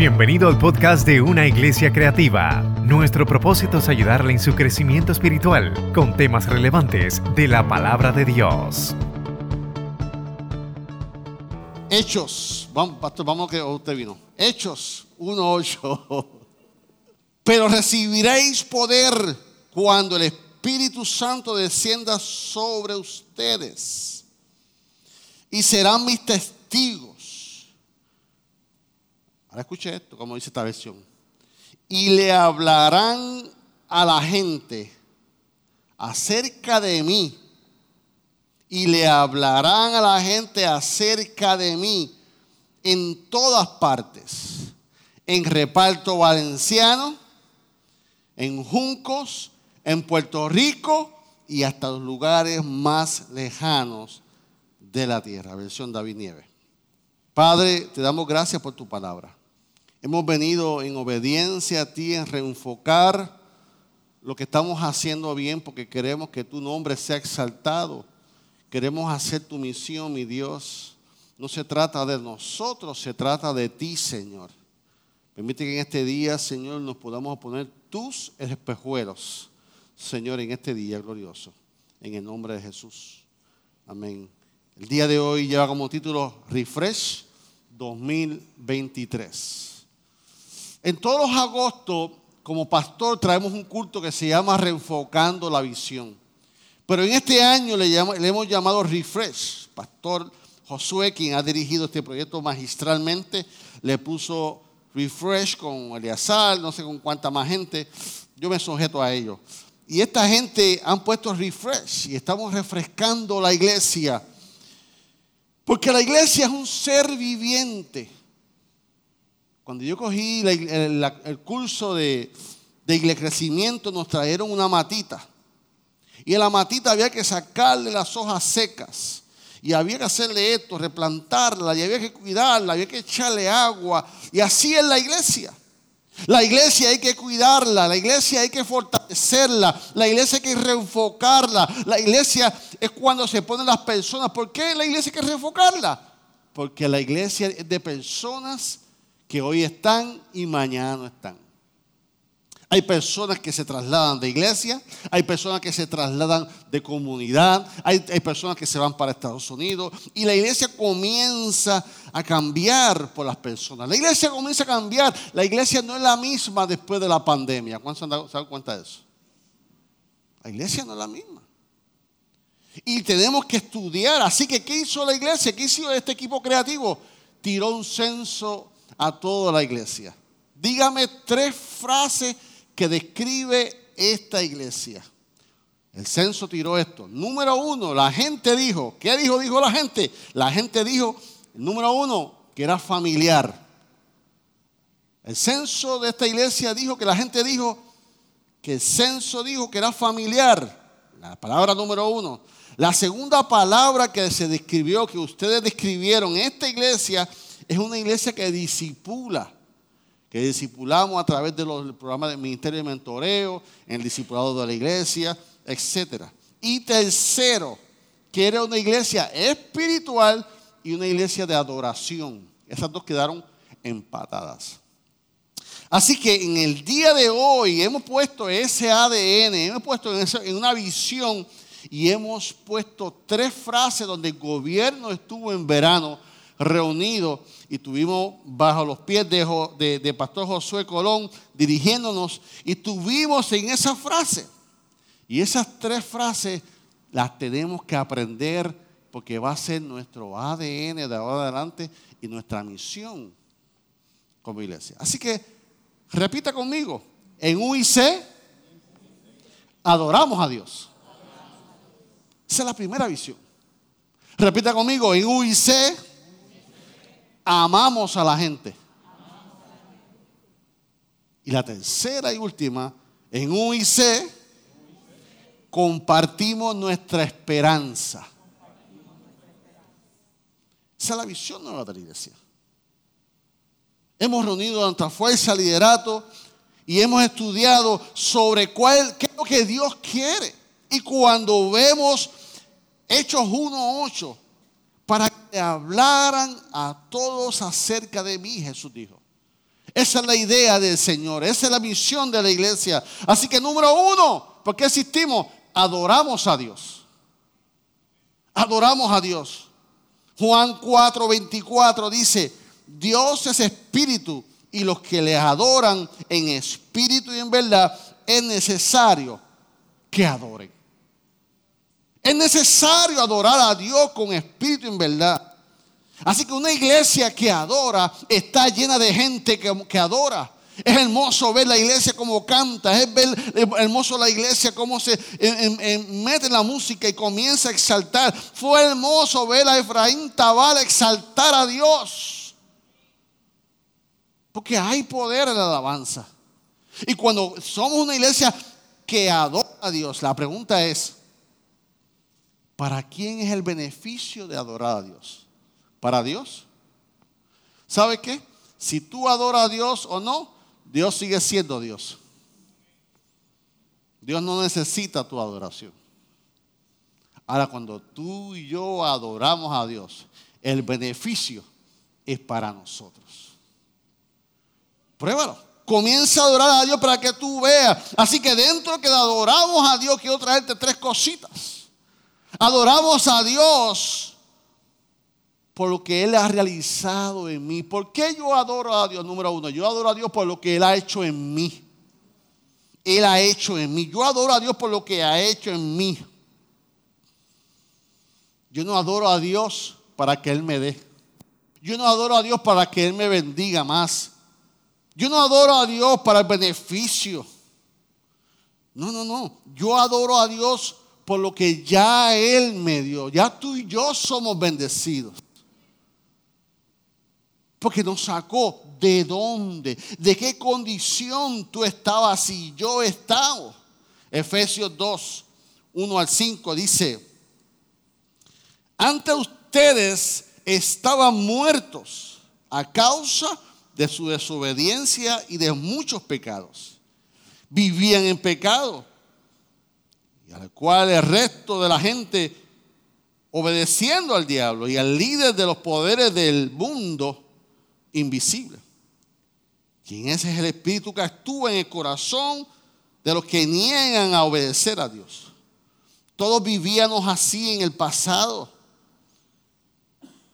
Bienvenido al podcast de Una Iglesia Creativa. Nuestro propósito es ayudarle en su crecimiento espiritual con temas relevantes de la palabra de Dios. Hechos, vamos, pastor, vamos que usted vino. Hechos 1.8. Pero recibiréis poder cuando el Espíritu Santo descienda sobre ustedes. Y serán mis testigos. Ahora escuche esto, como dice esta versión. Y le hablarán a la gente acerca de mí. Y le hablarán a la gente acerca de mí en todas partes. En reparto valenciano, en Juncos, en Puerto Rico y hasta los lugares más lejanos de la tierra. Versión David Nieves. Padre, te damos gracias por tu palabra. Hemos venido en obediencia a ti, en reenfocar lo que estamos haciendo bien, porque queremos que tu nombre sea exaltado. Queremos hacer tu misión, mi Dios. No se trata de nosotros, se trata de ti, Señor. Permite que en este día, Señor, nos podamos poner tus espejuelos, Señor, en este día glorioso. En el nombre de Jesús. Amén. El día de hoy lleva como título Refresh 2023. En todos los agostos, como pastor, traemos un culto que se llama Reenfocando la Visión. Pero en este año le, hemos llamado Refresh. Pastor Josué, quien ha dirigido este proyecto magistralmente, le puso Refresh con Eliazar, no sé con cuánta más gente. Yo me sujeto a ello. Y esta gente han puesto Refresh y estamos refrescando la iglesia. Porque la iglesia es un ser viviente. Cuando yo cogí el, curso de, de crecimiento, nos trajeron una matita. Y en la matita había que sacarle las hojas secas. Y había que hacerle esto, replantarla, y había que cuidarla, había que echarle agua. Y así es la iglesia. La iglesia hay que cuidarla, la iglesia hay que fortalecerla, la iglesia hay que reenfocarla. La iglesia es cuando se ponen las personas. ¿Por qué la iglesia hay que reenfocarla? Porque la iglesia es de personas que hoy están y mañana no están. Hay personas que se trasladan de iglesia, hay personas que se trasladan de comunidad, hay, personas que se van para Estados Unidos y la iglesia comienza a cambiar por las personas. La iglesia comienza a cambiar, la iglesia no es la misma después de la pandemia. ¿Cuántos se han dado cuenta de eso? La iglesia no es la misma. Y tenemos que estudiar. Así que, ¿qué hizo la iglesia? ¿Qué hizo este equipo creativo? Tiró un censo a toda la iglesia. Dígame tres frases que describe esta iglesia. El censo tiró esto. Número uno, la gente dijo, ¿qué dijo? Dijo la gente. La gente dijo, número uno, que era familiar. El censo de esta iglesia dijo que la gente dijo que el censo dijo que era familiar. La palabra número uno. La segunda palabra que se describió, que ustedes describieron en esta iglesia, es una iglesia que disipula, que disipulamos a través de los programas del Ministerio de Mentoreo, en el discipulado de la iglesia, etc. Y tercero, que era una iglesia espiritual y una iglesia de adoración. Esas dos quedaron empatadas. Así que en el día de hoy hemos puesto ese ADN, hemos puesto en, una visión y hemos puesto tres frases donde el gobierno estuvo en verano reunido y tuvimos bajo los pies de, de, Pastor Josué Colón dirigiéndonos y tuvimos en esa frase. Y esas tres frases las tenemos que aprender porque va a ser nuestro ADN de ahora adelante y nuestra misión como iglesia. Así que repita conmigo, en UIC adoramos a Dios. Esa es la primera visión. Repita conmigo, en UIC amamos a la gente. Y la tercera y última, en UIC compartimos nuestra esperanza. Esa es la visión de la iglesia. Hemos reunido nuestra fuerza, liderato y hemos estudiado sobre cuál, qué es lo que Dios quiere. Y cuando vemos Hechos 1.8, para que hablaran a todos acerca de mí, Jesús dijo. Esa es la idea del Señor, esa es la misión de la iglesia. Así que número uno, ¿por qué existimos? Adoramos a Dios. Adoramos a Dios. Juan 4, 24 dice, Dios es espíritu y los que le adoran en espíritu y en verdad es necesario que adoren. Es necesario adorar a Dios con espíritu en verdad. Así que una iglesia que adora está llena de gente que, adora. Es hermoso ver la iglesia como canta, es ver hermoso la iglesia como se mete en la música y comienza a exaltar. Fue hermoso ver a Efraín Tabal exaltar a Dios. Porque hay poder en la alabanza. Y cuando somos una iglesia que adora a Dios, la pregunta es, ¿para quién es el beneficio de adorar a Dios? para Dios. ¿Sabe qué? Si tú adoras a Dios o no, Dios sigue siendo Dios. Dios no necesita tu adoración. Ahora, cuando tú y yo adoramos a Dios, el beneficio es para nosotros. Pruébalo. Comienza a adorar a Dios para que tú veas. Así que dentro que adoramos a Dios, quiero traerte tres cositas. Adoramos a Dios por lo que Él ha realizado en mí. ¿Por qué yo adoro a Dios? Número uno, yo adoro a Dios por lo que Él ha hecho en mí. Él ha hecho en mí. Yo adoro a Dios por lo que ha hecho en mí. Yo no adoro a Dios para que Él me dé. Yo no adoro a Dios para que Él me bendiga más. Yo no adoro a Dios para el beneficio. No, no, no. Yo adoro a Dios por lo que ya Él me dio. Ya tú y yo somos bendecidos. Porque nos sacó de dónde, de qué condición tú estabas y yo estaba. Efesios 2, 1 al 5 dice, ante ustedes estaban muertos a causa de su desobediencia y de muchos pecados. Vivían en pecado y al cual el resto de la gente obedeciendo al diablo y al líder de los poderes del mundo invisible. Quien ese es el espíritu que actúa en el corazón de los que niegan a obedecer a Dios. Todos vivíamos así en el pasado,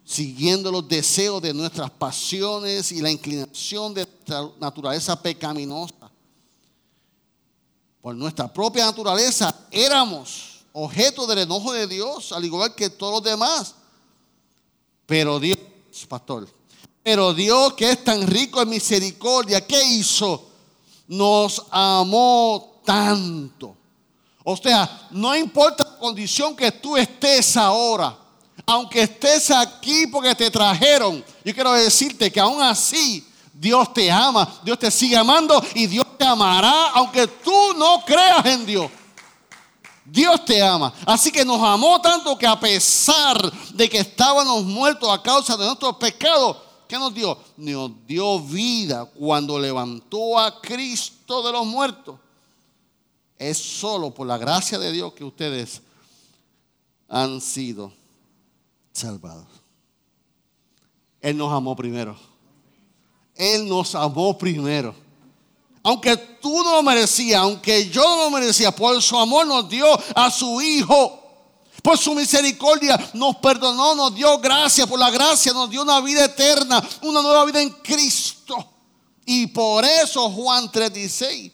siguiendo los deseos de nuestras pasiones y la inclinación de nuestra naturaleza pecaminosa. Por nuestra propia naturaleza éramos objeto del enojo de Dios, al igual que todos los demás. Pero Dios, pastor, pero Dios que es tan rico en misericordia, ¿qué hizo? Nos amó tanto. O sea, no importa la condición que tú estés ahora, aunque estés aquí porque te trajeron, yo quiero decirte que aún así Dios te ama, Dios te sigue amando y Dios te amará aunque tú no creas en Dios. Dios te ama. Así que nos amó tanto que a pesar de que estábamos muertos a causa de nuestros pecados, ¿Qué nos dio? Nos dio vida cuando levantó a Cristo de los muertos. Es solo por la gracia de Dios que ustedes han sido salvados. Él nos amó primero. Él nos amó primero. Aunque tú no lo merecías, aunque yo no lo merecía, por su amor nos dio a su Hijo por su misericordia nos perdonó, nos dio gracia, por la gracia nos dio una vida eterna, una nueva vida en Cristo. Y por eso Juan 3:16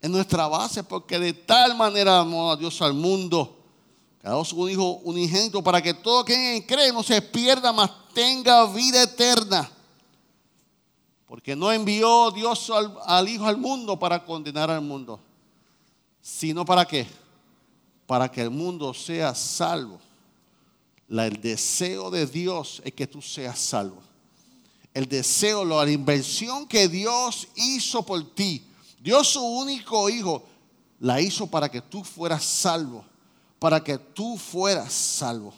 es nuestra base, porque de tal manera amó a Dios al mundo, que ha dado su Hijo unigénito para que todo quien cree no se pierda, mas tenga vida eterna. Porque no envió Dios al, Hijo al mundo para condenar al mundo, sino para qué? para que el mundo sea salvo. el deseo de Dios es que tú seas salvo. El deseo, la invención que Dios hizo por ti. Dios su único hijo la hizo para que tú fueras salvo. Para que tú fueras salvo.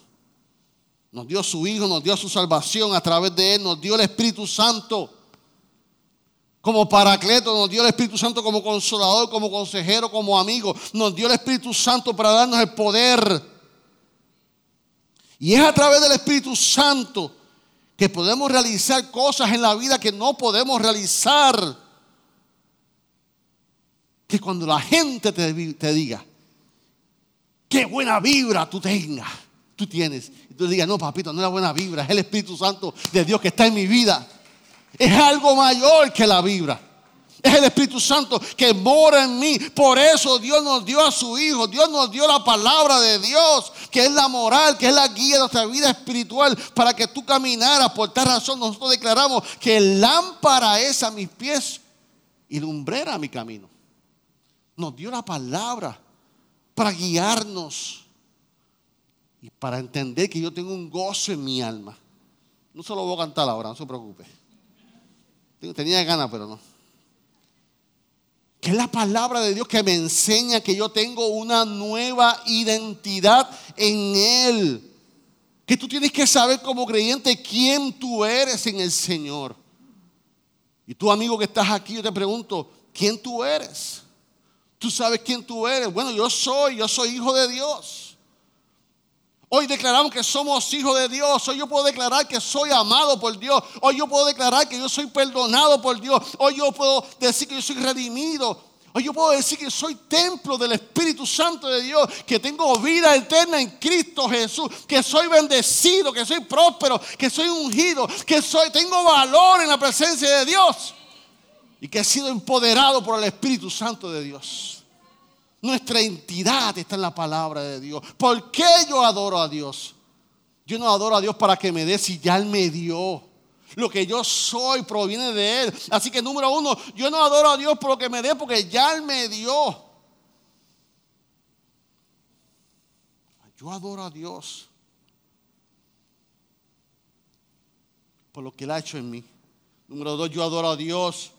Nos dio su hijo, nos dio su salvación a través de él, nos dio el Espíritu Santo como paracleto, nos dio el Espíritu Santo como consolador, como consejero, como amigo. Nos dio el Espíritu Santo para darnos el poder. Y es a través del Espíritu Santo que podemos realizar cosas en la vida que no podemos realizar. Que cuando la gente te, diga, qué buena vibra tú tengas, tú tienes. Y tú digas, no, papito, no es la buena vibra, es el Espíritu Santo de Dios que está en mi vida. Es algo mayor que la vibra. Es el Espíritu Santo que mora en mí. Por eso Dios nos dio a su Hijo. Dios nos dio la palabra de Dios, que es la moral, que es la guía de nuestra vida espiritual, para que tú caminaras. Por tal razón nosotros declaramos que lámpara es a mis pies y lumbrera a mi camino. Nos dio la palabra para guiarnos y para entender que yo tengo un gozo en mi alma. No se lo voy a cantar ahora, no se preocupe. Tenía ganas, pero no que es la palabra de Dios que me enseña que yo tengo una nueva identidad en Él. Que tú tienes que saber como creyente quién tú eres en el Señor. Y tú amigo que estás aquí, yo te pregunto, ¿quién tú eres? ¿Tú sabes quién tú eres? Bueno, yo soy, yo soy hijo de Dios. Hoy declaramos que somos hijos de Dios. Hoy yo puedo declarar que soy amado por Dios. Hoy yo puedo declarar que yo soy perdonado por Dios. Hoy yo puedo decir que yo soy redimido. Hoy yo puedo decir que soy templo del Espíritu Santo de Dios, que tengo vida eterna en Cristo Jesús, que soy bendecido, que soy próspero, que soy ungido, que soy tengo valor en la presencia de Dios y que he sido empoderado por el Espíritu Santo de Dios. Nuestra entidad está en la palabra de Dios. ¿Por qué yo adoro a Dios? Yo no adoro a Dios para que me dé si ya Él me dio. Lo que yo soy proviene de Él. Así que número uno, yo no adoro a Dios por lo que me dé porque ya Él me dio. Yo adoro a Dios por lo que Él ha hecho en mí. Número dos, yo adoro a Dios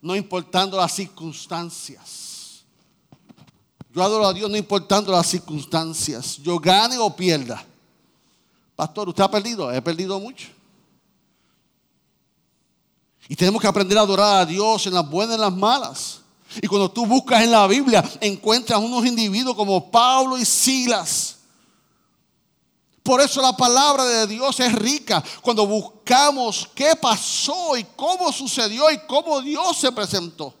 no importando las circunstancias. Yo adoro a Dios no importando las circunstancias. Yo gane o pierda. Pastor, ¿usted ha perdido? He perdido mucho. Y tenemos que aprender a adorar a Dios en las buenas y en las malas. Y cuando tú buscas en la Biblia, encuentras unos individuos como Pablo y Silas. Por eso la palabra de Dios es rica. Cuando buscamos qué pasó y cómo sucedió y cómo Dios se presentó.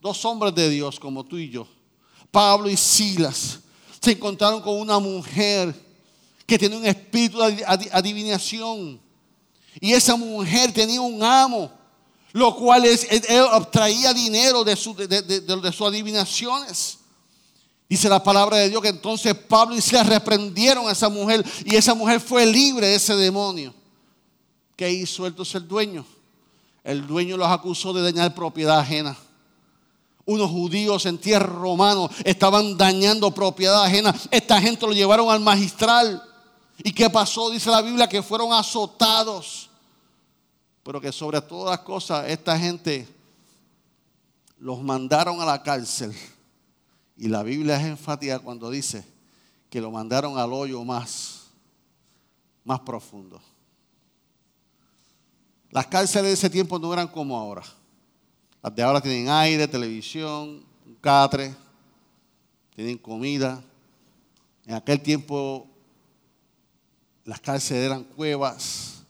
Dos hombres de Dios como tú y yo. Pablo y Silas se encontraron con una mujer que tiene un espíritu de adivinación. Y esa mujer tenía un amo, lo cual es, obtraía dinero de, su, de, sus adivinaciones. Dice la palabra de Dios que entonces Pablo y Silas reprendieron a esa mujer y esa mujer fue libre de ese demonio. ¿Qué hizo entonces el dueño? El dueño los acusó de dañar propiedad ajena unos judíos en tierra romano estaban dañando propiedad ajena. Esta gente lo llevaron al magistral. ¿Y qué pasó? Dice la Biblia que fueron azotados. Pero que sobre todas las cosas esta gente los mandaron a la cárcel. Y la Biblia es enfática cuando dice que lo mandaron al hoyo más, más profundo. Las cárceles de ese tiempo no eran como ahora. Las de ahora tienen aire, televisión, un catre, tienen comida. En aquel tiempo las cárceles eran cuevas.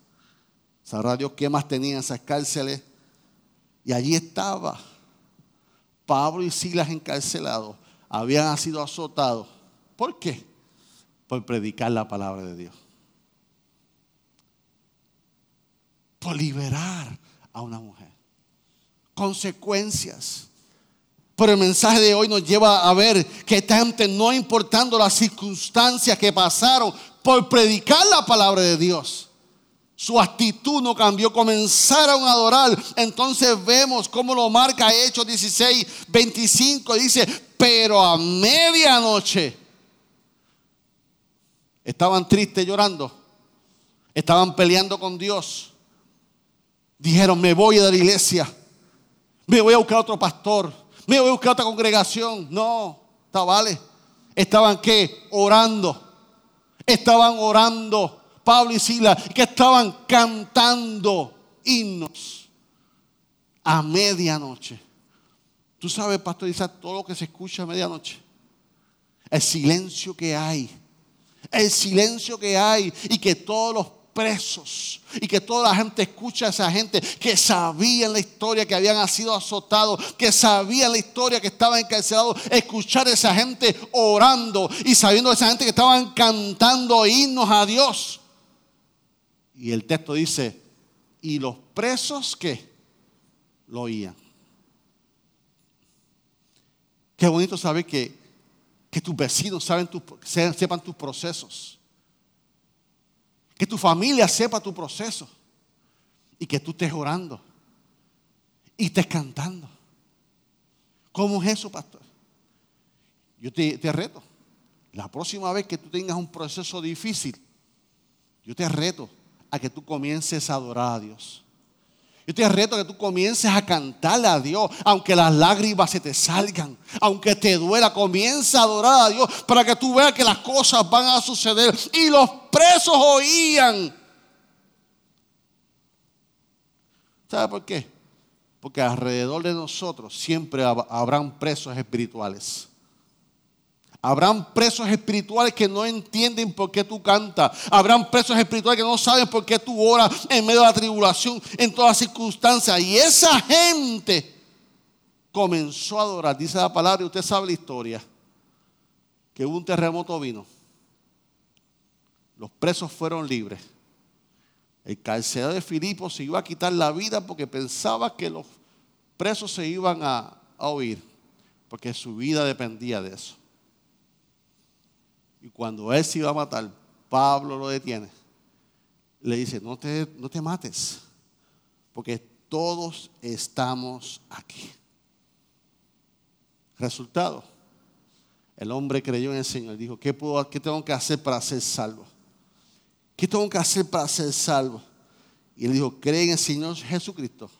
Sabrá Dios qué más tenían esas cárceles. Y allí estaba Pablo y Silas encarcelados. Habían sido azotados. ¿Por qué? Por predicar la palabra de Dios. Por liberar a una mujer consecuencias. Pero el mensaje de hoy nos lleva a ver que gente, no importando las circunstancias que pasaron por predicar la palabra de Dios, su actitud no cambió, comenzaron a adorar. Entonces vemos cómo lo marca Hechos 16, 25. Dice, pero a medianoche estaban tristes llorando, estaban peleando con Dios. Dijeron, me voy de la iglesia me voy a buscar otro pastor, me voy a buscar otra congregación. No, vale. Estaban qué? Orando. Estaban orando. Pablo y Sila, que estaban cantando himnos a medianoche. Tú sabes, pastor todo lo que se escucha a medianoche. El silencio que hay. El silencio que hay y que todos los presos y que toda la gente escucha a esa gente que sabían la historia que habían sido azotados, que sabían la historia que estaban encarcelados, escuchar a esa gente orando y sabiendo a esa gente que estaban cantando himnos a Dios. Y el texto dice, y los presos que lo oían. Qué bonito saber que, que tus vecinos saben sepan tus procesos. Que tu familia sepa tu proceso. Y que tú estés orando. Y estés cantando. ¿Cómo es eso, pastor? Yo te, te reto. La próxima vez que tú tengas un proceso difícil, yo te reto a que tú comiences a adorar a Dios. Yo te reto que tú comiences a cantarle a Dios, aunque las lágrimas se te salgan, aunque te duela, comienza a adorar a Dios para que tú veas que las cosas van a suceder. Y los presos oían. ¿Sabe por qué? Porque alrededor de nosotros siempre habrán presos espirituales. Habrán presos espirituales que no entienden por qué tú cantas. Habrán presos espirituales que no saben por qué tú oras en medio de la tribulación, en todas circunstancias. Y esa gente comenzó a adorar. Dice la palabra, y usted sabe la historia, que un terremoto vino. Los presos fueron libres. El carcelero de Filipo se iba a quitar la vida porque pensaba que los presos se iban a, a oír, porque su vida dependía de eso. Y cuando él se iba a matar, Pablo lo detiene. Le dice, no te, no te mates, porque todos estamos aquí. Resultado, el hombre creyó en el Señor. Dijo, ¿qué, puedo, ¿qué tengo que hacer para ser salvo? ¿Qué tengo que hacer para ser salvo? Y él dijo, cree en el Señor Jesucristo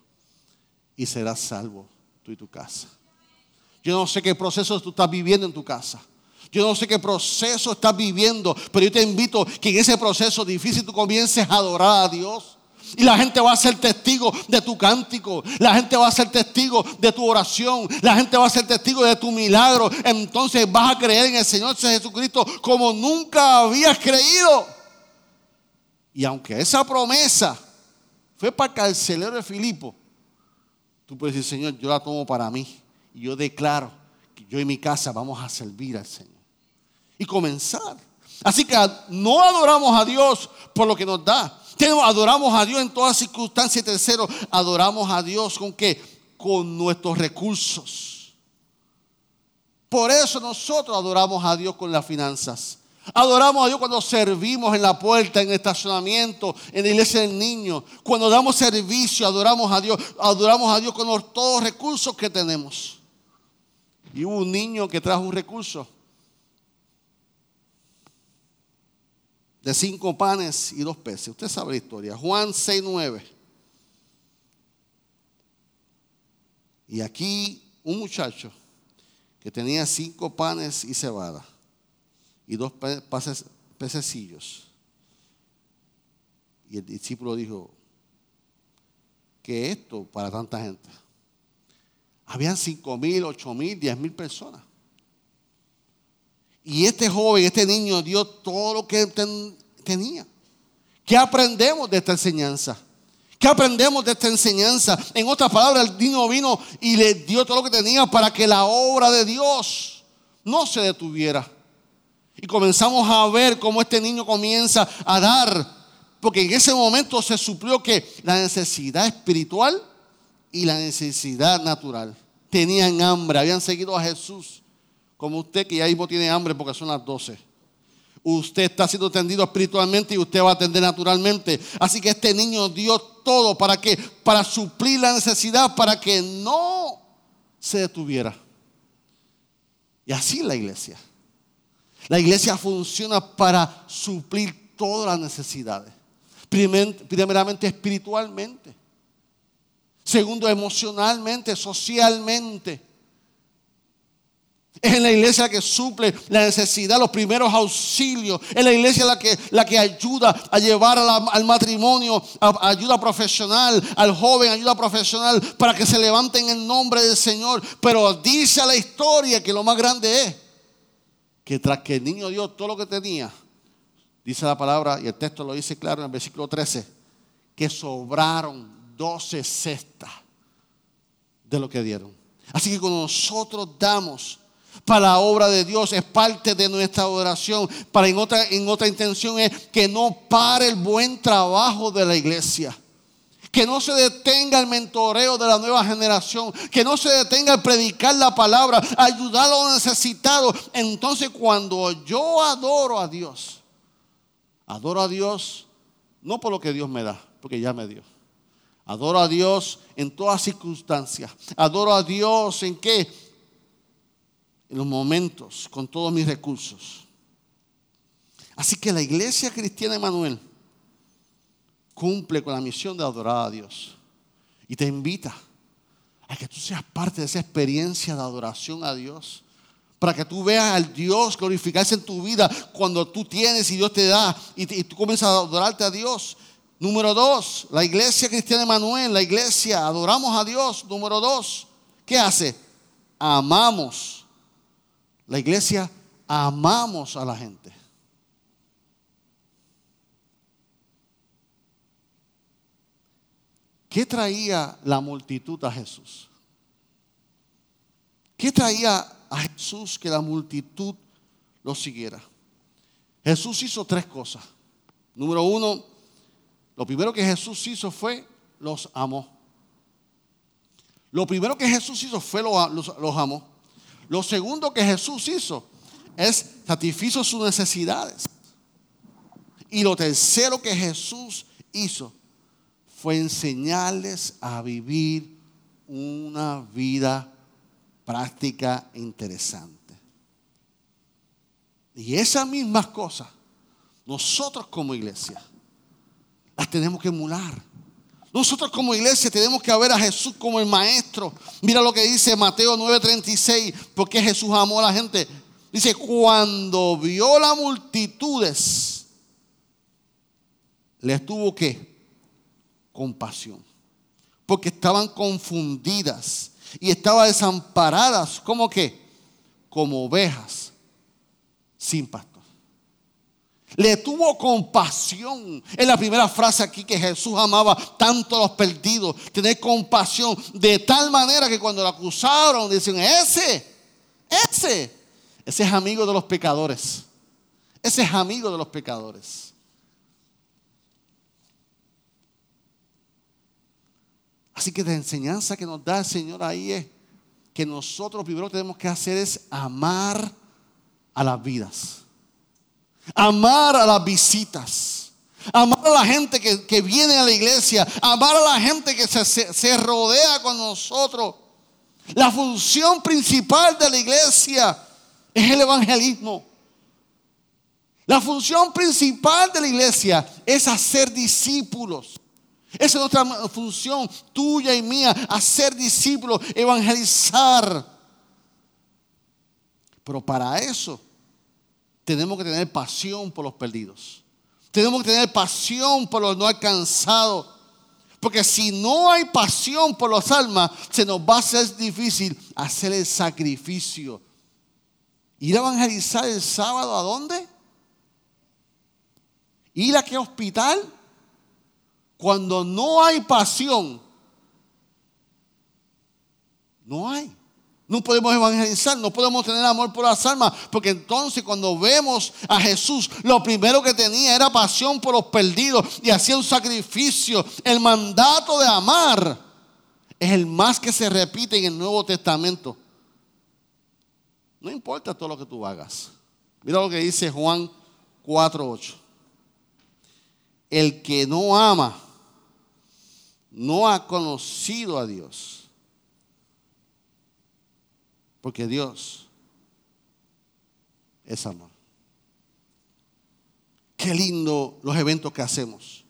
y serás salvo tú y tu casa. Yo no sé qué proceso tú estás viviendo en tu casa. Yo no sé qué proceso estás viviendo, pero yo te invito que en ese proceso difícil tú comiences a adorar a Dios. Y la gente va a ser testigo de tu cántico. La gente va a ser testigo de tu oración. La gente va a ser testigo de tu milagro. Entonces vas a creer en el Señor Jesucristo como nunca habías creído. Y aunque esa promesa fue para el carcelero de Filipo, tú puedes decir, Señor, yo la tomo para mí. Y yo declaro que yo y mi casa vamos a servir al Señor y comenzar. Así que no adoramos a Dios por lo que nos da. Adoramos a Dios en todas circunstancias. Y tercero, adoramos a Dios con qué? Con nuestros recursos. Por eso nosotros adoramos a Dios con las finanzas. Adoramos a Dios cuando servimos en la puerta, en el estacionamiento, en la iglesia del niño. Cuando damos servicio, adoramos a Dios. Adoramos a Dios con todos los recursos que tenemos. Y hubo un niño que trajo un recurso. De cinco panes y dos peces. Usted sabe la historia. Juan 6, 9. Y aquí un muchacho que tenía cinco panes y cebada y dos pececillos. Y el discípulo dijo, ¿qué es esto para tanta gente? Habían cinco mil, ocho mil, diez mil personas. Y este joven, este niño dio todo lo que tenía. ¿Qué aprendemos de esta enseñanza? ¿Qué aprendemos de esta enseñanza? En otras palabras, el niño vino y le dio todo lo que tenía para que la obra de Dios no se detuviera. Y comenzamos a ver cómo este niño comienza a dar, porque en ese momento se suplió que la necesidad espiritual y la necesidad natural tenían hambre, habían seguido a Jesús como usted que ya mismo tiene hambre porque son las 12. Usted está siendo atendido espiritualmente y usted va a atender naturalmente. Así que este niño dio todo para que para suplir la necesidad para que no se detuviera. Y así la iglesia. La iglesia funciona para suplir todas las necesidades. Primeramente espiritualmente. Segundo, emocionalmente, socialmente. Es en la iglesia que suple la necesidad, los primeros auxilios. Es la iglesia la que, la que ayuda a llevar al matrimonio, ayuda profesional, al joven, ayuda profesional, para que se levanten en nombre del Señor. Pero dice la historia que lo más grande es que tras que el niño dio todo lo que tenía, Dice la palabra, y el texto lo dice claro en el versículo 13, que sobraron 12 cestas de lo que dieron. Así que cuando nosotros damos para la obra de Dios es parte de nuestra oración. Para en otra, en otra intención es que no pare el buen trabajo de la iglesia. Que no se detenga el mentoreo de la nueva generación. Que no se detenga el predicar la palabra, ayudar a los necesitados. Entonces cuando yo adoro a Dios, adoro a Dios no por lo que Dios me da, porque ya me dio. Adoro a Dios en todas circunstancias. Adoro a Dios en qué? En los momentos, con todos mis recursos. Así que la iglesia cristiana Emanuel cumple con la misión de adorar a Dios. Y te invita a que tú seas parte de esa experiencia de adoración a Dios. Para que tú veas al Dios glorificarse en tu vida cuando tú tienes y Dios te da y, tú comienzas a adorarte a Dios. Número dos, la iglesia cristiana Emanuel, la iglesia, adoramos a Dios. Número dos, ¿qué hace? Amamos. La iglesia, amamos a la gente. ¿Qué traía la multitud a Jesús? ¿Qué traía a Jesús que la multitud lo siguiera? Jesús hizo tres cosas. Número uno, lo primero que Jesús hizo fue los amó. Lo primero que Jesús hizo fue los, los amó. Lo segundo que Jesús hizo es satisfizo sus necesidades. Y lo tercero que Jesús hizo fue enseñarles a vivir una vida práctica e interesante. Y esas mismas cosas, nosotros como iglesia, las tenemos que emular. Nosotros como iglesia tenemos que ver a Jesús como el maestro. Mira lo que dice Mateo 9:36, porque Jesús amó a la gente. Dice, cuando vio las multitudes, les tuvo que compasión. Porque estaban confundidas y estaban desamparadas, como que, como ovejas sin pastor. Le tuvo compasión. Es la primera frase aquí que Jesús amaba tanto a los perdidos. Tener compasión de tal manera que cuando lo acusaron, dicen, ese, ese, ese es amigo de los pecadores. Ese es amigo de los pecadores. Así que la enseñanza que nos da el Señor ahí es que nosotros primero que tenemos que hacer es amar a las vidas. Amar a las visitas. Amar a la gente que, viene a la iglesia. Amar a la gente que se, se rodea con nosotros. La función principal de la iglesia es el evangelismo. La función principal de la iglesia es hacer discípulos. Esa es nuestra función tuya y mía, hacer discípulos, evangelizar. Pero para eso tenemos que tener pasión por los perdidos. Tenemos que tener pasión por los no alcanzados. Porque si no hay pasión por los almas, se nos va a hacer difícil hacer el sacrificio. Ir a evangelizar el sábado, ¿a dónde? ¿Ir a qué hospital? Cuando no hay pasión, no hay. No podemos evangelizar, no podemos tener amor por las almas, porque entonces cuando vemos a Jesús, lo primero que tenía era pasión por los perdidos y hacía un sacrificio. El mandato de amar es el más que se repite en el Nuevo Testamento. No importa todo lo que tú hagas. Mira lo que dice Juan 4:8. El que no ama no ha conocido a Dios porque Dios es amor. Qué lindo los eventos que hacemos.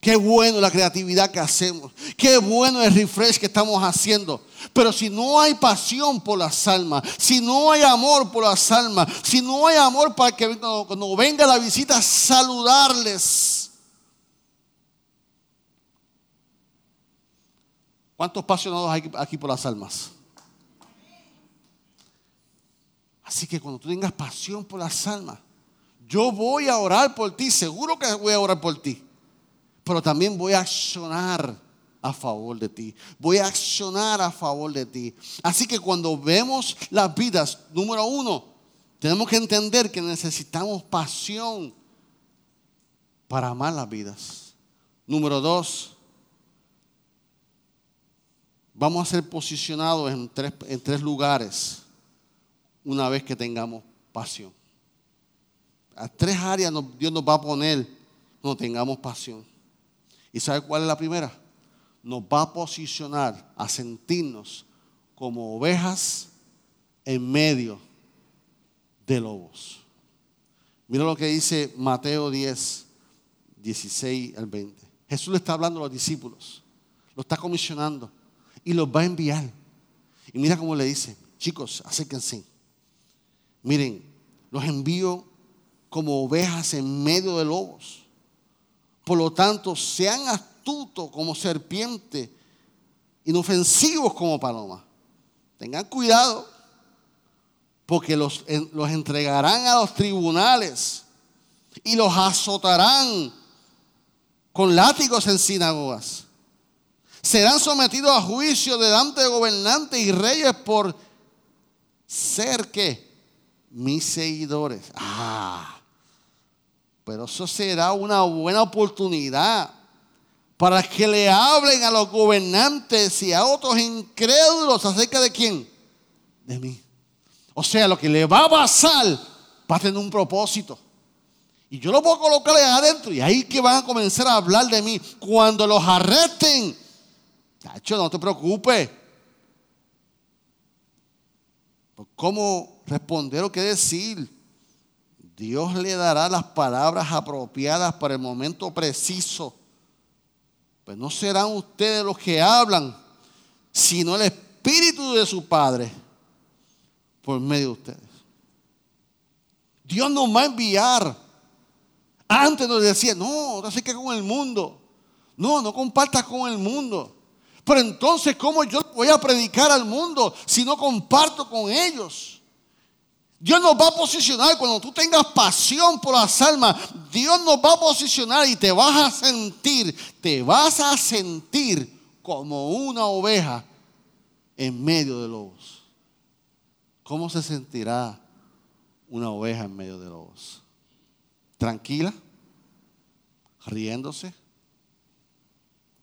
Qué bueno la creatividad que hacemos. Qué bueno el refresh que estamos haciendo. Pero si no hay pasión por las almas, si no hay amor por las almas, si no hay amor para que cuando, venga la visita saludarles. ¿Cuántos apasionados hay aquí por las almas? Así que cuando tú tengas pasión por las almas, Yo voy a orar por ti, seguro que voy a orar por ti. Pero también voy a accionar a favor de ti. Voy a accionar a favor de ti. Así que cuando vemos las vidas, número uno, tenemos que entender que necesitamos pasión para amar las vidas. Número dos, vamos a ser posicionados en tres, en tres lugares una vez que tengamos pasión. A tres áreas Dios nos va a poner no tengamos pasión. ¿Y sabe cuál es la primera? Nos va a posicionar a sentirnos como ovejas en medio de lobos. Mira lo que dice Mateo 10, 16 al 20. Jesús le está hablando a los discípulos, lo está comisionando y los va a enviar. Y mira cómo le dice, chicos, acérquense. Miren, los envío como ovejas en medio de lobos. Por lo tanto, sean astutos como serpiente, inofensivos como paloma. Tengan cuidado, porque los, los entregarán a los tribunales y los azotarán con látigos en sinagogas. Serán sometidos a juicio delante de gobernantes y reyes por ser que mis seguidores. Ah, pero eso será una buena oportunidad para que le hablen a los gobernantes y a otros incrédulos acerca de quién? De mí. O sea, lo que le va a pasar va a tener un propósito. Y yo lo puedo colocar ahí adentro y ahí que van a comenzar a hablar de mí. Cuando los arresten, Tacho, no te preocupes. ¿Cómo responder o qué decir? Dios le dará las palabras apropiadas para el momento preciso. Pues no serán ustedes los que hablan, sino el Espíritu de su Padre por medio de ustedes. Dios nos va a enviar. Antes nos decía, no, no sé qué con el mundo. No, no compartas con el mundo. Pero entonces, ¿cómo yo voy a predicar al mundo si no comparto con ellos? Dios nos va a posicionar cuando tú tengas pasión por las almas. Dios nos va a posicionar y te vas a sentir, te vas a sentir como una oveja en medio de lobos. ¿Cómo se sentirá una oveja en medio de lobos? Tranquila, riéndose,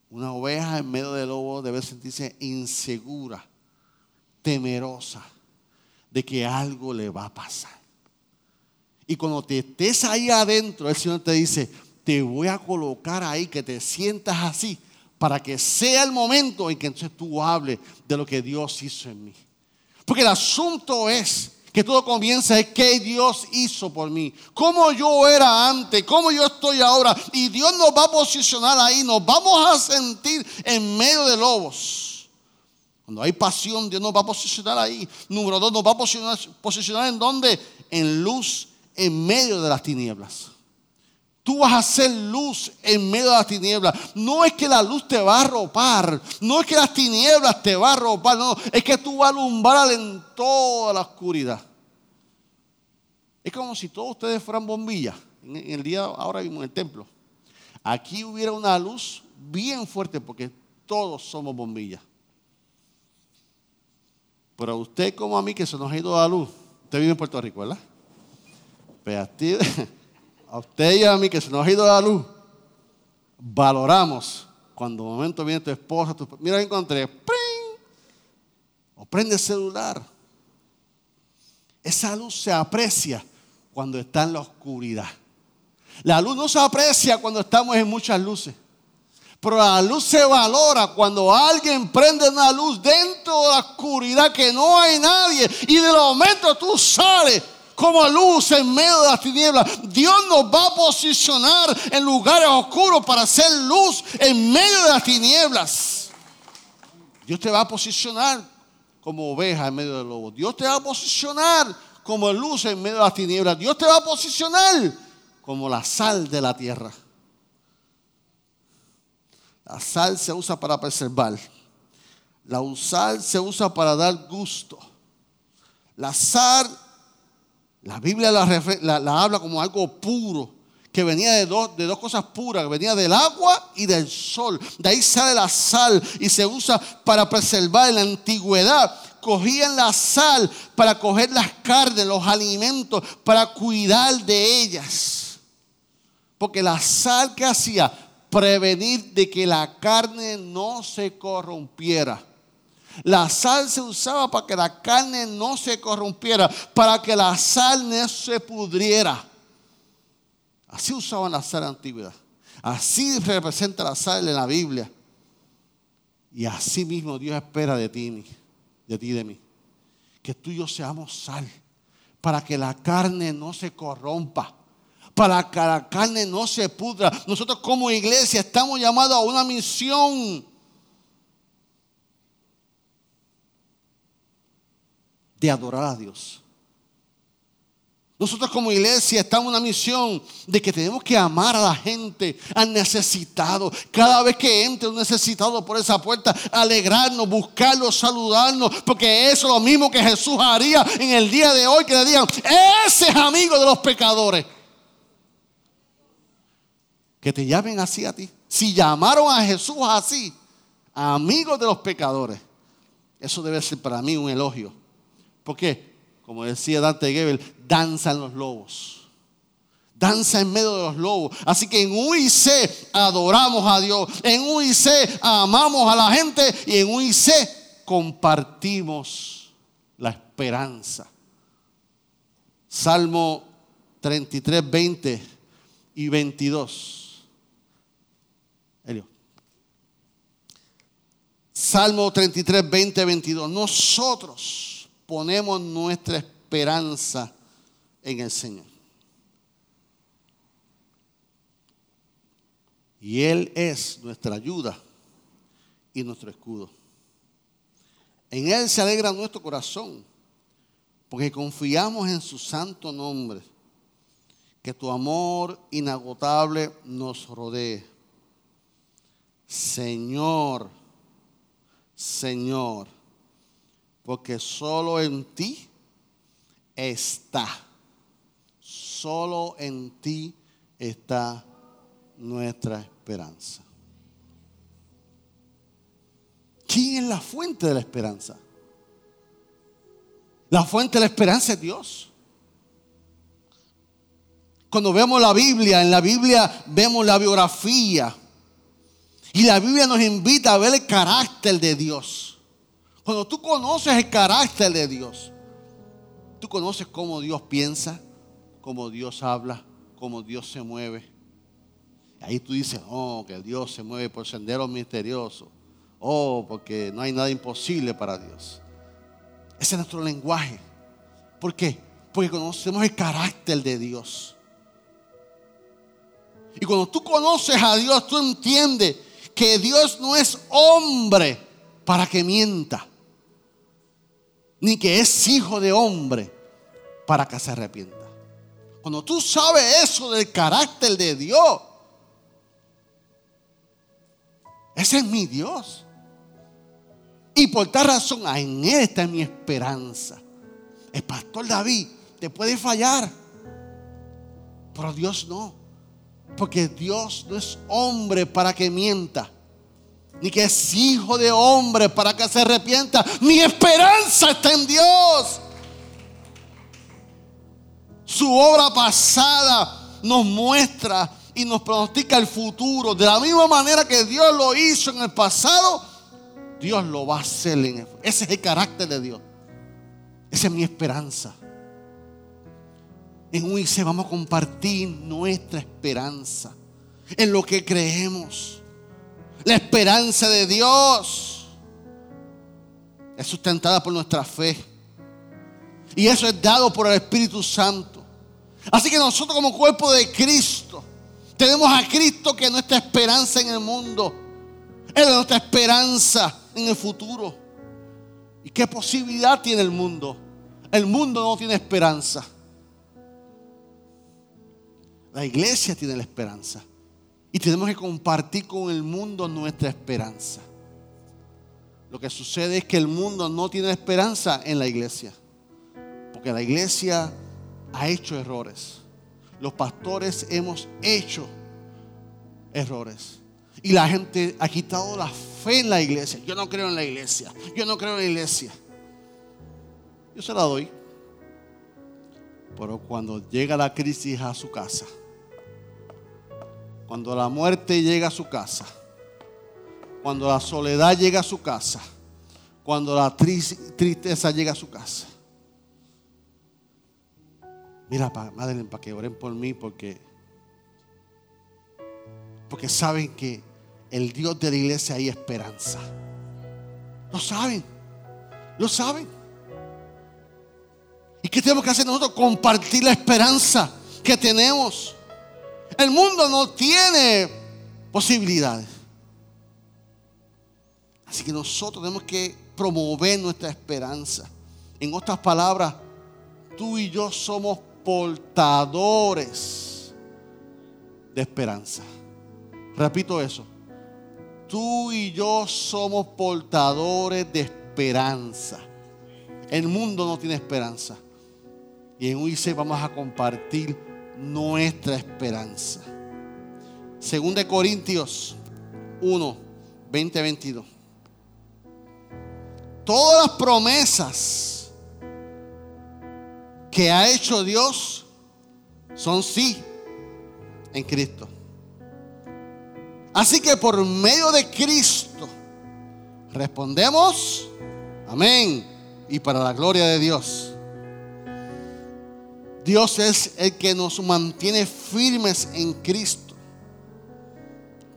una oveja en medio del lobo debe sentirse insegura, temerosa de que algo le va a pasar. Y cuando te estés ahí adentro, el Señor te dice, te voy a colocar ahí, que te sientas así, para que sea el momento en que entonces tú hables de lo que Dios hizo en mí. Porque el asunto es que todo comienza es qué Dios hizo por mí, cómo yo era antes, cómo yo estoy ahora. Y Dios nos va a posicionar ahí, nos vamos a sentir en medio de lobos. Cuando hay pasión, Dios nos va a posicionar ahí. Número dos, nos va a posicionar, en donde? En luz en medio de las tinieblas. Tú vas a ser luz en medio de las tinieblas. No es que la luz te va a arropar. No es que las tinieblas te va a arropar. No, es que tú vas a alumbrar en toda la oscuridad. Es como si todos ustedes fueran bombillas. En el día ahora mismo en el templo. Aquí hubiera una luz bien fuerte porque todos somos bombillas. Pero a usted como a mí que se nos ha ido la luz. Usted vive en Puerto Rico, ¿verdad? Pero a ti, a usted y a mí que se nos ha ido la luz, valoramos cuando un momento viene tu esposa, tu, mira, encontré, ¡pring! o prende el celular. Esa luz se aprecia cuando está en la oscuridad. La luz no se aprecia cuando estamos en muchas luces. Pero la luz se valora cuando alguien prende una luz dentro de la oscuridad que no hay nadie y de momento tú sales como luz en medio de las tinieblas. Dios nos va a posicionar en lugares oscuros para hacer luz en medio de las tinieblas. Dios te va a posicionar como oveja en medio del lobo. Dios te va a posicionar como luz en medio de las tinieblas. Dios te va a posicionar como la sal de la tierra. La sal se usa para preservar. La sal se usa para dar gusto. La sal La Biblia la, habla como algo puro, que venía de dos, de dos cosas puras, que venía del agua y del sol. De ahí sale la sal y se usa para preservar en la antigüedad. Cogían la sal para coger las carnes, los alimentos, para cuidar de ellas. Porque la sal que hacía prevenir de que la carne no se corrompiera. La sal se usaba para que la carne no se corrompiera, para que la sal no se pudriera. Así usaban la sal en la antigüedad. Así representa la sal en la Biblia. Y así mismo Dios espera de ti, de ti y de mí. Que tú y yo seamos sal, para que la carne no se corrompa para que la carne no se pudra. Nosotros como iglesia estamos llamados a una misión. De adorar a Dios. Nosotros como iglesia estamos en una misión de que tenemos que amar a la gente, al necesitado. Cada vez que entre un necesitado por esa puerta, alegrarnos, buscarlo, saludarnos, porque eso es lo mismo que Jesús haría en el día de hoy, que le digan, ese es amigo de los pecadores que te llamen así a ti. Si llamaron a Jesús así, amigos de los pecadores, eso debe ser para mí un elogio. ¿Por qué? Como decía Dante Gebel, danzan los lobos. Danza en medio de los lobos. Así que en UIC adoramos a Dios. En UIC amamos a la gente. Y en UIC compartimos la esperanza. Salmo 33, 20 y 22. Salmo 33, 20, 22. Nosotros ponemos nuestra esperanza en el Señor. Y Él es nuestra ayuda y nuestro escudo. En Él se alegra nuestro corazón, porque confiamos en su santo nombre. Que tu amor inagotable nos rodee. Señor, Señor, porque solo en ti está, solo en ti está nuestra esperanza. ¿Quién es la fuente de la esperanza? La fuente de la esperanza es Dios. Cuando vemos la Biblia, en la Biblia vemos la biografía y la Biblia nos invita a ver el carácter de Dios. Cuando tú conoces el carácter de Dios, tú conoces cómo Dios piensa, cómo Dios habla, cómo Dios se mueve. Ahí tú dices, oh, que Dios se mueve por senderos misteriosos. Oh, porque no hay nada imposible para Dios. Ese es nuestro lenguaje. ¿Por qué? Porque conocemos el carácter de Dios. Y cuando tú conoces a Dios, tú entiendes que Dios no es hombre para que mienta, ni que es hijo de hombre para que se arrepienta. Cuando tú sabes eso del carácter de Dios, ese es mi Dios. Y por tal razón, en Él está mi esperanza. El pastor David te puede fallar, pero Dios no. Porque Dios no es hombre para que mienta. Ni que es hijo de hombre para que se arrepienta. Mi esperanza está en Dios. Su obra pasada nos muestra y nos pronostica el futuro. De la misma manera que Dios lo hizo en el pasado, Dios lo va a hacer en el Ese es el carácter de Dios. Esa es mi esperanza. En UIC vamos a compartir nuestra esperanza en lo que creemos. La esperanza de Dios es sustentada por nuestra fe. Y eso es dado por el Espíritu Santo. Así que nosotros como cuerpo de Cristo tenemos a Cristo que es nuestra esperanza en el mundo. Él es nuestra esperanza en el futuro. ¿Y qué posibilidad tiene el mundo? El mundo no tiene esperanza. La iglesia tiene la esperanza. Y tenemos que compartir con el mundo nuestra esperanza. Lo que sucede es que el mundo no tiene esperanza en la iglesia. Porque la iglesia ha hecho errores. Los pastores hemos hecho errores. Y la gente ha quitado la fe en la iglesia. Yo no creo en la iglesia. Yo no creo en la iglesia. Yo se la doy. Pero cuando llega la crisis a su casa, cuando la muerte llega a su casa, cuando la soledad llega a su casa, cuando la tristeza llega a su casa. Mira, madre, para que oren por mí, porque, porque saben que el Dios de la iglesia hay esperanza. Lo saben, lo saben. ¿Y qué tenemos que hacer nosotros? Compartir la esperanza que tenemos. El mundo no tiene posibilidades. Así que nosotros tenemos que promover nuestra esperanza. En otras palabras, tú y yo somos portadores de esperanza. Repito eso. Tú y yo somos portadores de esperanza. El mundo no tiene esperanza. Y en UIC vamos a compartir nuestra esperanza. Según de Corintios 1, 20, 22. Todas las promesas que ha hecho Dios son sí en Cristo. Así que por medio de Cristo respondemos, amén, y para la gloria de Dios. Dios es el que nos mantiene firmes en Cristo.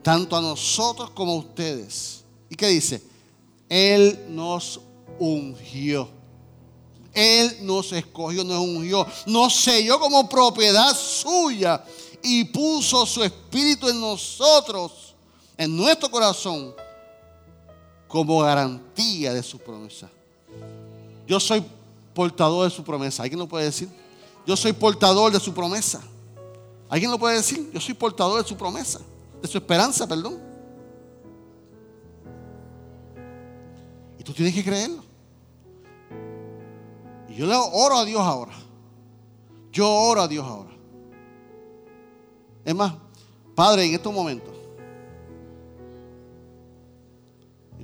Tanto a nosotros como a ustedes. ¿Y qué dice? Él nos ungió. Él nos escogió, nos ungió. Nos selló como propiedad suya. Y puso su espíritu en nosotros, en nuestro corazón, como garantía de su promesa. Yo soy portador de su promesa. ¿Alguien lo puede decir? Yo soy portador de su promesa. ¿Alguien lo puede decir? Yo soy portador de su promesa, de su esperanza, perdón. Y tú tienes que creerlo. Y yo le oro a Dios ahora. Yo oro a Dios ahora. Es más, Padre, en estos momentos,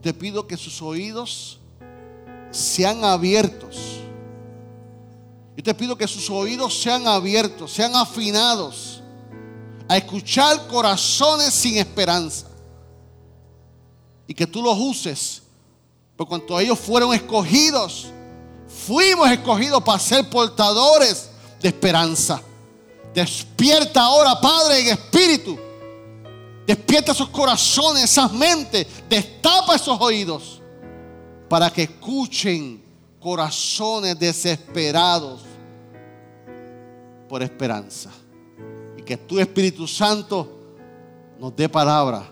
te pido que sus oídos sean abiertos yo te pido que sus oídos sean abiertos, sean afinados a escuchar corazones sin esperanza. Y que tú los uses, por cuanto ellos fueron escogidos, fuimos escogidos para ser portadores de esperanza. Despierta ahora, Padre, en espíritu. Despierta esos corazones, esas mentes. Destapa esos oídos para que escuchen corazones desesperados por esperanza. Y que tu Espíritu Santo nos dé palabra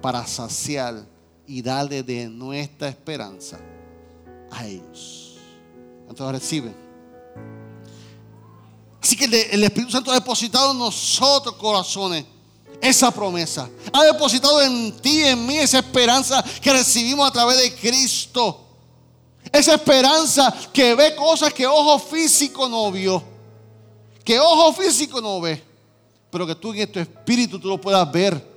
para saciar y darle de nuestra esperanza a ellos. Entonces reciben. Así que el Espíritu Santo ha depositado en nosotros corazones esa promesa. Ha depositado en ti, en mí, esa esperanza que recibimos a través de Cristo. Esa esperanza que ve cosas que ojo físico no vio que ojo físico no ve, pero que tú en tu espíritu tú lo puedas ver,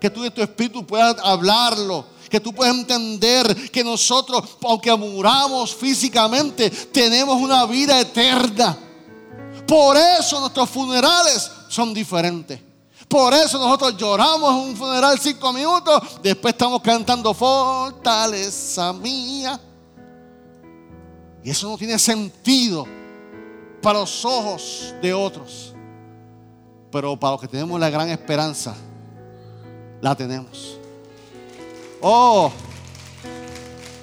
que tú en tu espíritu puedas hablarlo, que tú puedas entender que nosotros, aunque muramos físicamente, tenemos una vida eterna. Por eso nuestros funerales son diferentes. Por eso nosotros lloramos en un funeral cinco minutos, después estamos cantando fortaleza mía. Y eso no tiene sentido para los ojos de otros. Pero para los que tenemos la gran esperanza, la tenemos. Oh,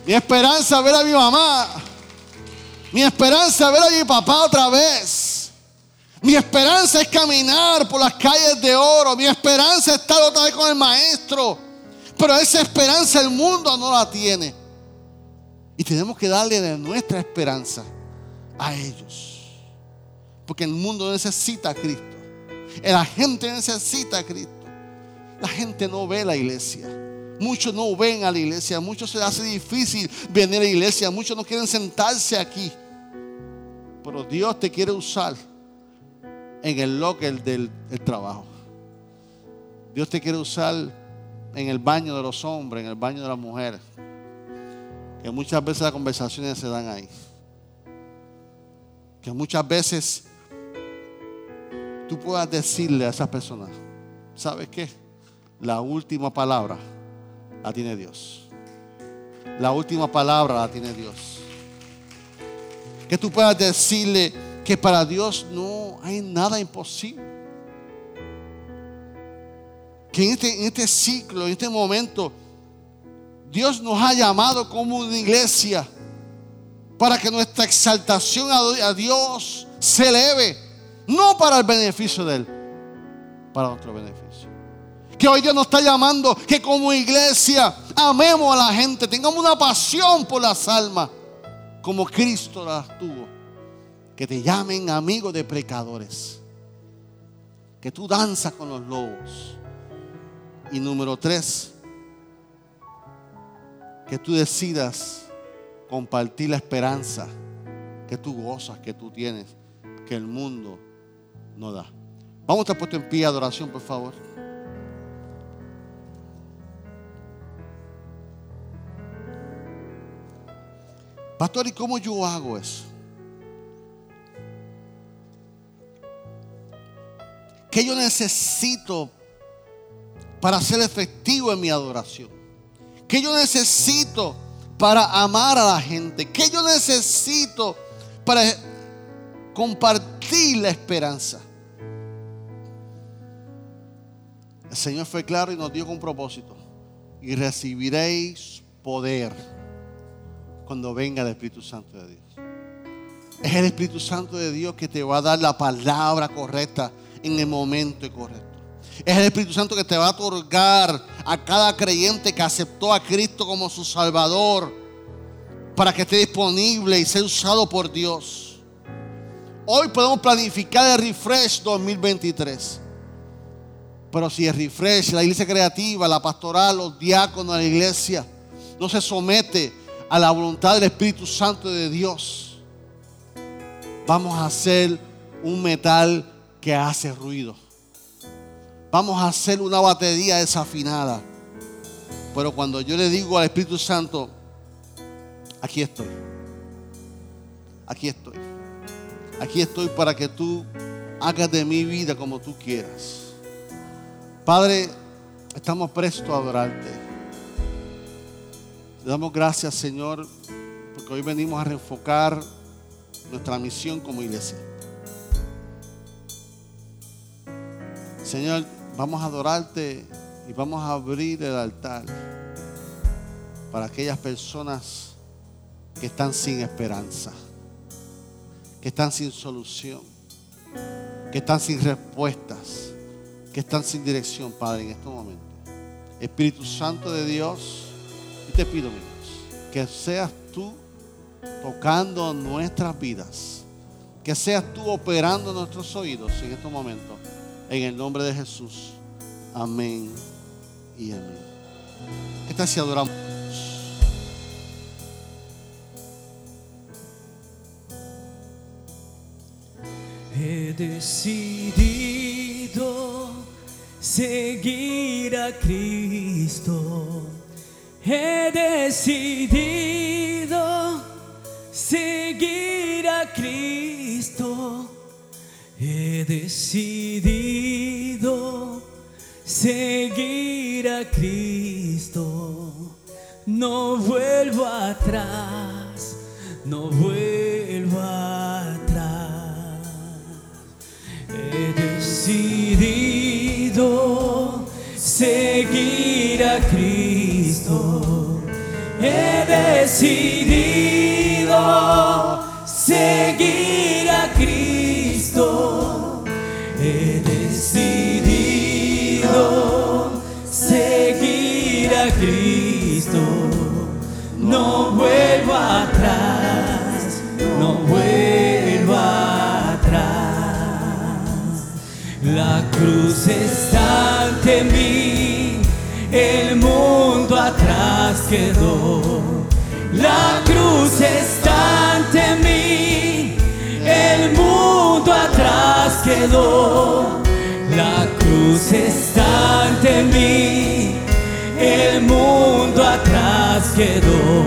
mi esperanza es ver a mi mamá. Mi esperanza es ver a mi papá otra vez. Mi esperanza es caminar por las calles de oro. Mi esperanza es estar otra vez con el maestro. Pero esa esperanza el mundo no la tiene. Y tenemos que darle nuestra esperanza a ellos. Porque el mundo necesita a Cristo. La gente necesita a Cristo. La gente no ve la iglesia. Muchos no ven a la iglesia. Muchos se hace difícil venir a la iglesia. Muchos no quieren sentarse aquí. Pero Dios te quiere usar en el locker del, trabajo. Dios te quiere usar en el baño de los hombres, en el baño de las mujeres. Que muchas veces las conversaciones se dan ahí. Que muchas veces tú puedas decirle a esas personas, ¿sabes qué? La última palabra la tiene Dios. La última palabra la tiene Dios. Que tú puedas decirle que para Dios no hay nada imposible. Que en este, en este ciclo, en este momento, Dios nos ha llamado como una iglesia para que nuestra exaltación a Dios se eleve, no para el beneficio de Él, para nuestro beneficio. Que hoy Dios nos está llamando que como iglesia amemos a la gente, tengamos una pasión por las almas, como Cristo las tuvo. Que te llamen amigos de pecadores. Que tú danzas con los lobos. Y número tres, que tú decidas compartir la esperanza que tú gozas, que tú tienes, que el mundo no da. Vamos a estar puesto en pie adoración, por favor. Pastor, ¿y cómo yo hago eso? ¿Qué yo necesito para ser efectivo en mi adoración? ¿Qué yo necesito para amar a la gente? ¿Qué yo necesito para compartir la esperanza? El Señor fue claro y nos dio con propósito. Y recibiréis poder cuando venga el Espíritu Santo de Dios. Es el Espíritu Santo de Dios que te va a dar la palabra correcta en el momento correcto. Es el Espíritu Santo que te va a otorgar a cada creyente que aceptó a Cristo como su Salvador para que esté disponible y sea usado por Dios. Hoy podemos planificar el refresh 2023. Pero si el refresh, la iglesia creativa, la pastoral, los diáconos la iglesia no se somete a la voluntad del Espíritu Santo de Dios, vamos a hacer un metal que hace ruido. Vamos a hacer una batería desafinada. Pero cuando yo le digo al Espíritu Santo, aquí estoy. Aquí estoy. Aquí estoy para que tú hagas de mi vida como tú quieras. Padre, estamos prestos a adorarte. Te damos gracias, Señor, porque hoy venimos a reenfocar nuestra misión como iglesia. Señor, vamos a adorarte y vamos a abrir el altar para aquellas personas que están sin esperanza, que están sin solución, que están sin respuestas, que están sin dirección, Padre, en estos momentos. Espíritu Santo de Dios, te pido, mi Dios, que seas tú tocando nuestras vidas, que seas tú operando nuestros oídos en estos momentos en el nombre de Jesús. Amén y amén. Esta si adoramos. He decidido seguir a Cristo. He decidido seguir a Cristo He decidido seguir a Cristo. No vuelvo atrás, no vuelvo atrás. He decidido seguir a Cristo. He decidido quedó. La cruz está ante mí el mundo atrás quedó, la cruz está ante mí, el mundo atrás quedó,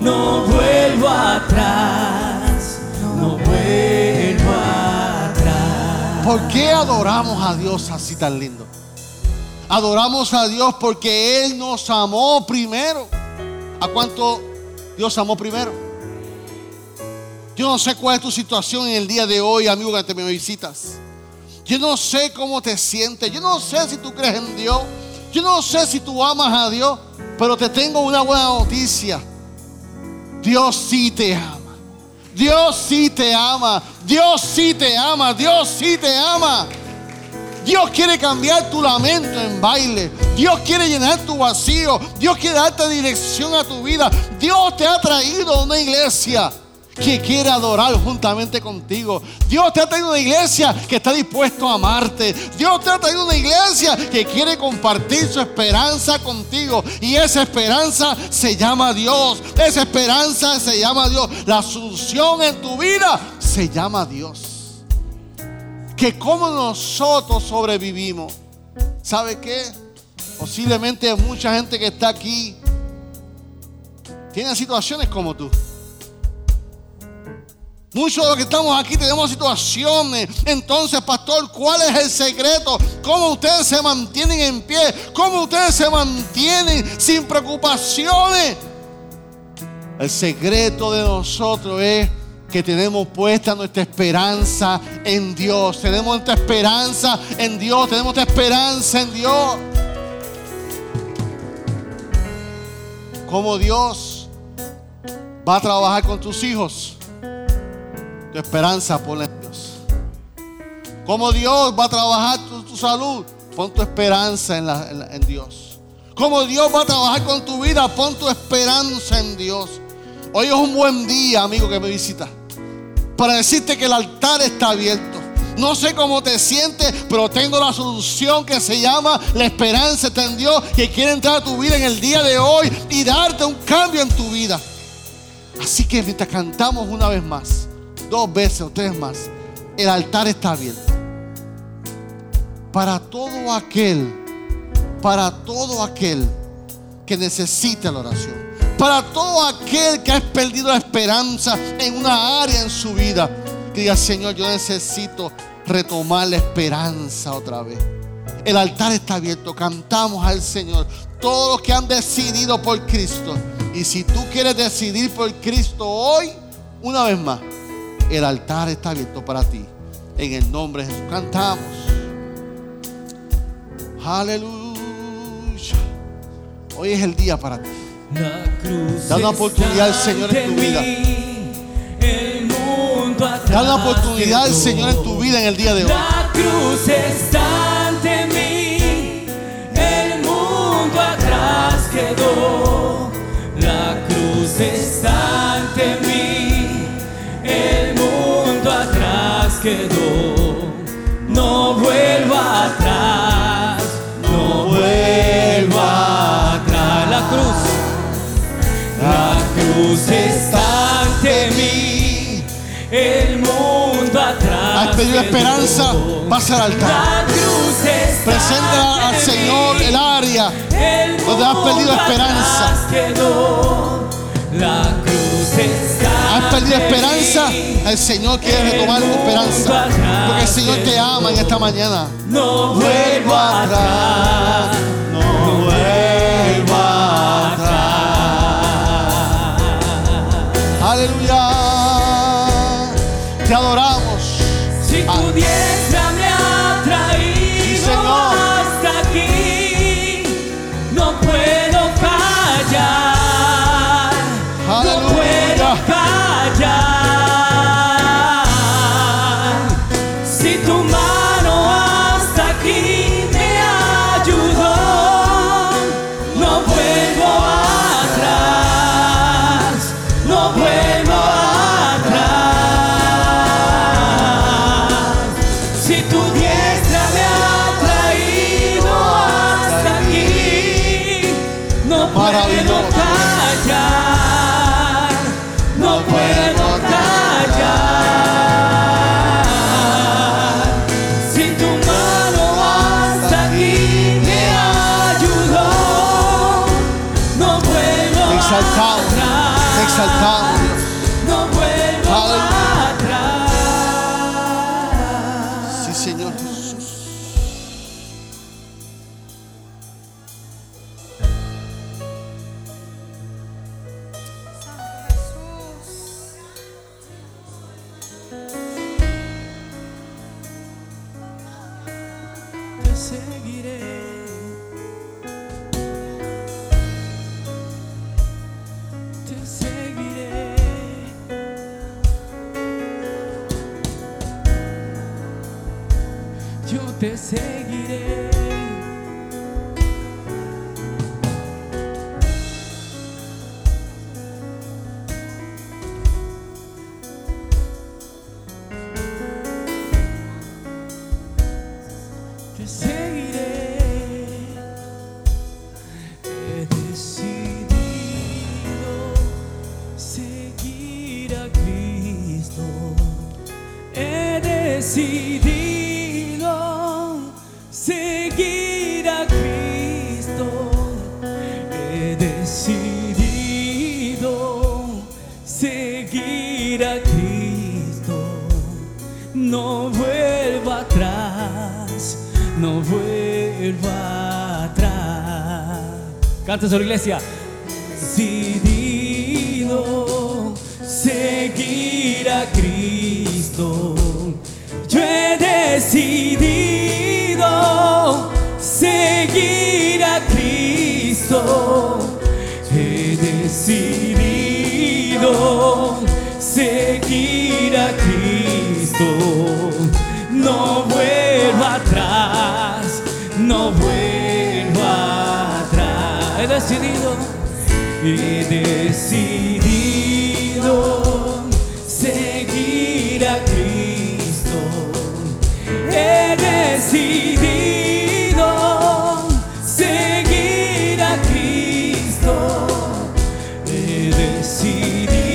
no vuelvo atrás, no vuelvo atrás. ¿Por qué adoramos a Dios así tan lindo? Adoramos a Dios porque Él nos amó primero. ¿A cuánto Dios amó primero? Yo no sé cuál es tu situación en el día de hoy, amigo, que te me visitas. Yo no sé cómo te sientes. Yo no sé si tú crees en Dios. Yo no sé si tú amas a Dios. Pero te tengo una buena noticia. Dios sí te ama. Dios sí te ama. Dios sí te ama. Dios sí te ama. Dios quiere cambiar tu lamento en baile. Dios quiere llenar tu vacío. Dios quiere darte dirección a tu vida. Dios te ha traído una iglesia que quiere adorar juntamente contigo. Dios te ha traído una iglesia que está dispuesto a amarte. Dios te ha traído una iglesia que quiere compartir su esperanza contigo. Y esa esperanza se llama Dios. Esa esperanza se llama Dios. La solución en tu vida se llama Dios. Que como nosotros sobrevivimos. ¿Sabe qué? Posiblemente mucha gente que está aquí tiene situaciones como tú. Muchos de los que estamos aquí tenemos situaciones. Entonces, pastor, ¿cuál es el secreto? ¿Cómo ustedes se mantienen en pie? ¿Cómo ustedes se mantienen sin preocupaciones? El secreto de nosotros es que tenemos puesta nuestra esperanza en Dios. Tenemos nuestra esperanza en Dios. Tenemos nuestra esperanza en Dios. Como Dios va a trabajar con tus hijos tu esperanza ponla en Dios. Como Dios va a trabajar tu, salud, pon tu esperanza en Dios. Como Dios va a trabajar con tu vida, pon tu esperanza en Dios. Hoy es un buen día, amigo que me visita, para decirte que el altar está abierto. No sé cómo te sientes, pero tengo la solución que se llama la esperanza en Dios, que quiere entrar a tu vida en el día de hoy y darte un cambio en tu vida. Así que mientras cantamos una vez más, dos veces o tres más, el altar está abierto. Para todo aquel, para todo aquel que necesita la oración. Para todo aquel que ha perdido la esperanza en una área en su vida. Diga, Señor, yo necesito retomar la esperanza otra vez. El altar está abierto, cantamos al Señor. Todos los que han decidido por Cristo. Y si tú quieres decidir por Cristo hoy, una vez más, el altar está abierto para ti. En el nombre de Jesús. Cantamos. Aleluya. Hoy es el día para ti. Da una oportunidad al Señor en tu vida. Da una oportunidad al Señor en tu vida en el día de hoy. La cruz está ante mí. El mundo atrás quedó. La cruz está ante mí. El mundo atrás quedó. Cruz está ante mí. El mundo atrás. Has pedido quedó. esperanza, vas al altar. La cruz está Presenta al Señor mí. el área El donde has perdido esperanza. atrás quedó. La cruz está Has perdido esperanza. mí. El Señor quiere retomar tu esperanza. Porque el Señor te ama en esta mañana. No vuelvo atrás. Te seguiré. Canta sobre iglesia. Decidido, he decidido seguir a Cristo. He decidido seguir a Cristo. He decidido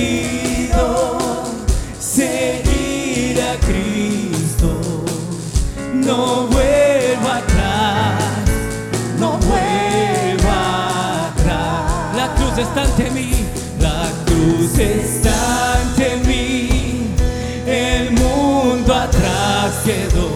seguir a Cristo. No cruz está ante mí. El mundo atrás quedó.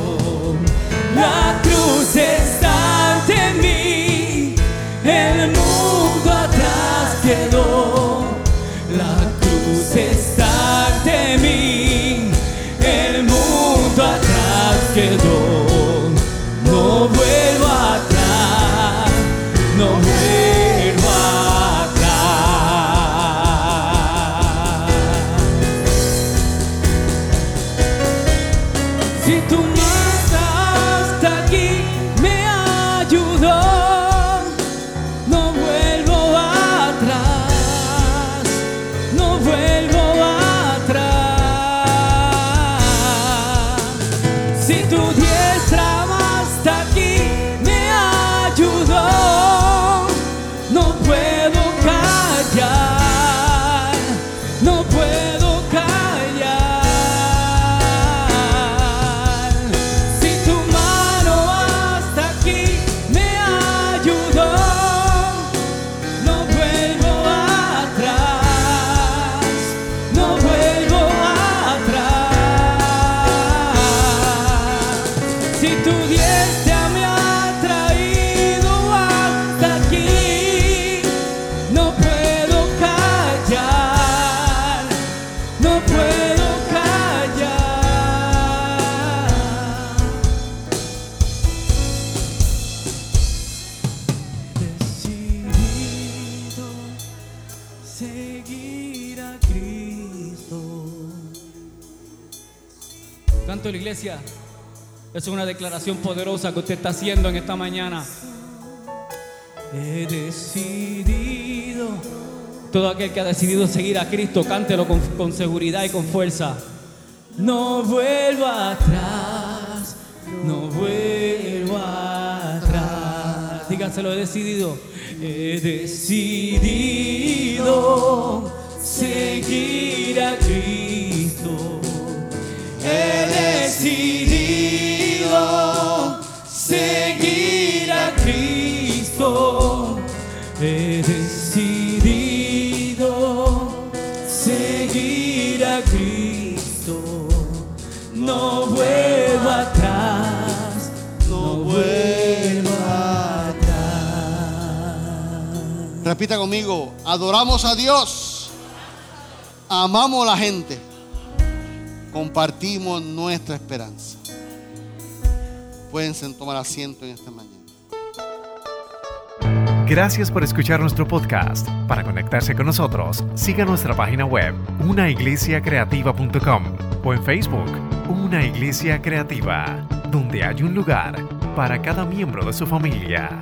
Canto la iglesia. Es una declaración poderosa que usted está haciendo en esta mañana. He decidido. Todo aquel que ha decidido seguir a Cristo, cántelo con, seguridad y con fuerza. No vuelvo atrás, no vuelvo atrás. Dígaselo, he decidido. He decidido seguir a Cristo. He decidido seguir a Cristo. He decidido Repita conmigo, adoramos a Dios, amamos a la gente, compartimos nuestra esperanza. Pueden tomar asiento en esta mañana. Gracias por escuchar nuestro podcast. Para conectarse con nosotros, siga nuestra página web, unaiglesiacreativa.com o en Facebook, Una Iglesia Creativa, donde hay un lugar para cada miembro de su familia.